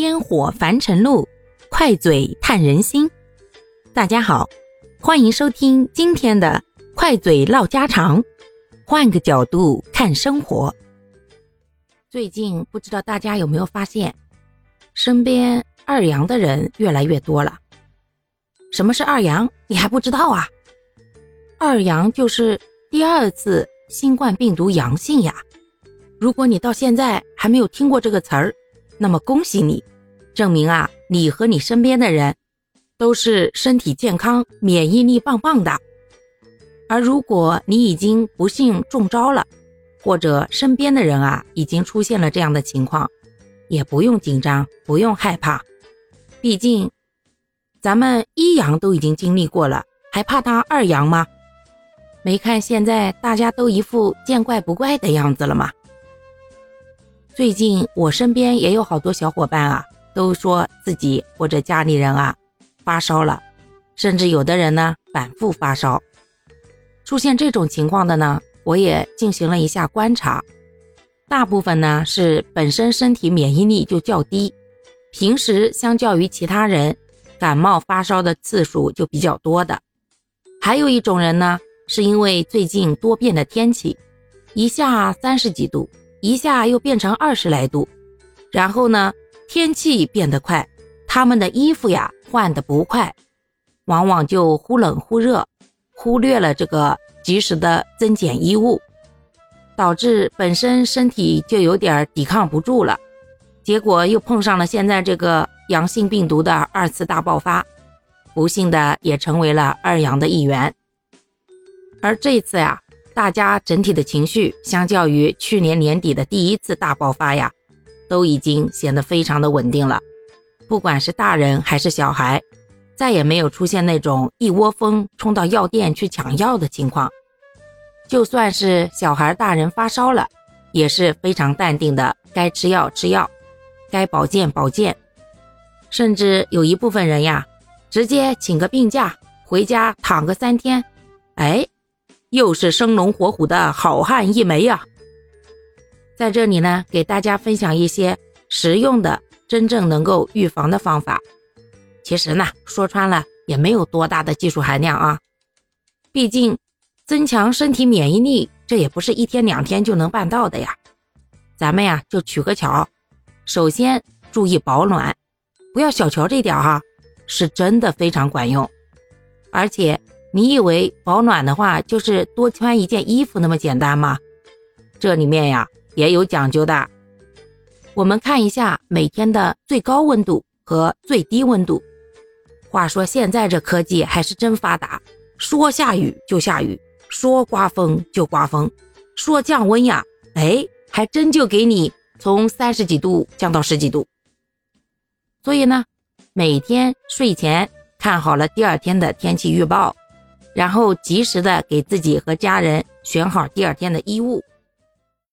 烟火凡尘路，快嘴探人心。大家好，欢迎收听今天的快嘴唠家常，换个角度看生活。最近不知道大家有没有发现，身边二阳的人越来越多了。什么是二阳？你还不知道啊？二阳就是第二次新冠病毒阳性呀。如果你到现在还没有听过这个词儿，那么恭喜你，证明啊，你和你身边的人都是身体健康、免疫力棒棒的。而如果你已经不幸中招了，或者身边的人啊已经出现了这样的情况，也不用紧张，不用害怕，毕竟咱们一阳都已经经历过了，还怕他二阳吗？没看现在大家都一副见怪不怪的样子了吗？最近我身边也有好多小伙伴啊，都说自己或者家里人啊发烧了，甚至有的人呢反复发烧。出现这种情况的呢，我也进行了一下观察，大部分呢是本身身体免疫力就较低，平时相较于其他人感冒发烧的次数就比较多的。还有一种人呢，是因为最近多变的天气，一下三十几度。一下又变成二十来度，然后呢，天气变得快，他们的衣服呀换的不快，往往就忽冷忽热，忽略了这个及时的增减衣物，导致本身身体就有点抵抗不住了，结果又碰上了现在这个阳性病毒的二次大爆发，不幸的也成为了二阳的一员，而这次呀。大家整体的情绪，相较于去年年底的第一次大爆发呀，都已经显得非常的稳定了。不管是大人还是小孩，再也没有出现那种一窝蜂冲到药店去抢药的情况。就算是小孩、大人发烧了，也是非常淡定的，该吃药吃药，该保健保健。甚至有一部分人呀，直接请个病假回家躺个三天，哎。又是生龙活虎的好汉一枚呀！在这里呢，给大家分享一些实用的、真正能够预防的方法。其实呢，说穿了也没有多大的技术含量啊。毕竟，增强身体免疫力，这也不是一天两天就能办到的呀。咱们呀，就取个巧，首先注意保暖，不要小瞧这点哈，是真的非常管用，而且。你以为保暖的话就是多穿一件衣服那么简单吗？这里面呀也有讲究的。我们看一下每天的最高温度和最低温度。话说现在这科技还是真发达，说下雨就下雨，说刮风就刮风，说降温呀，哎，还真就给你从三十几度降到十几度。所以呢，每天睡前看好了第二天的天气预报。然后及时的给自己和家人选好第二天的衣物，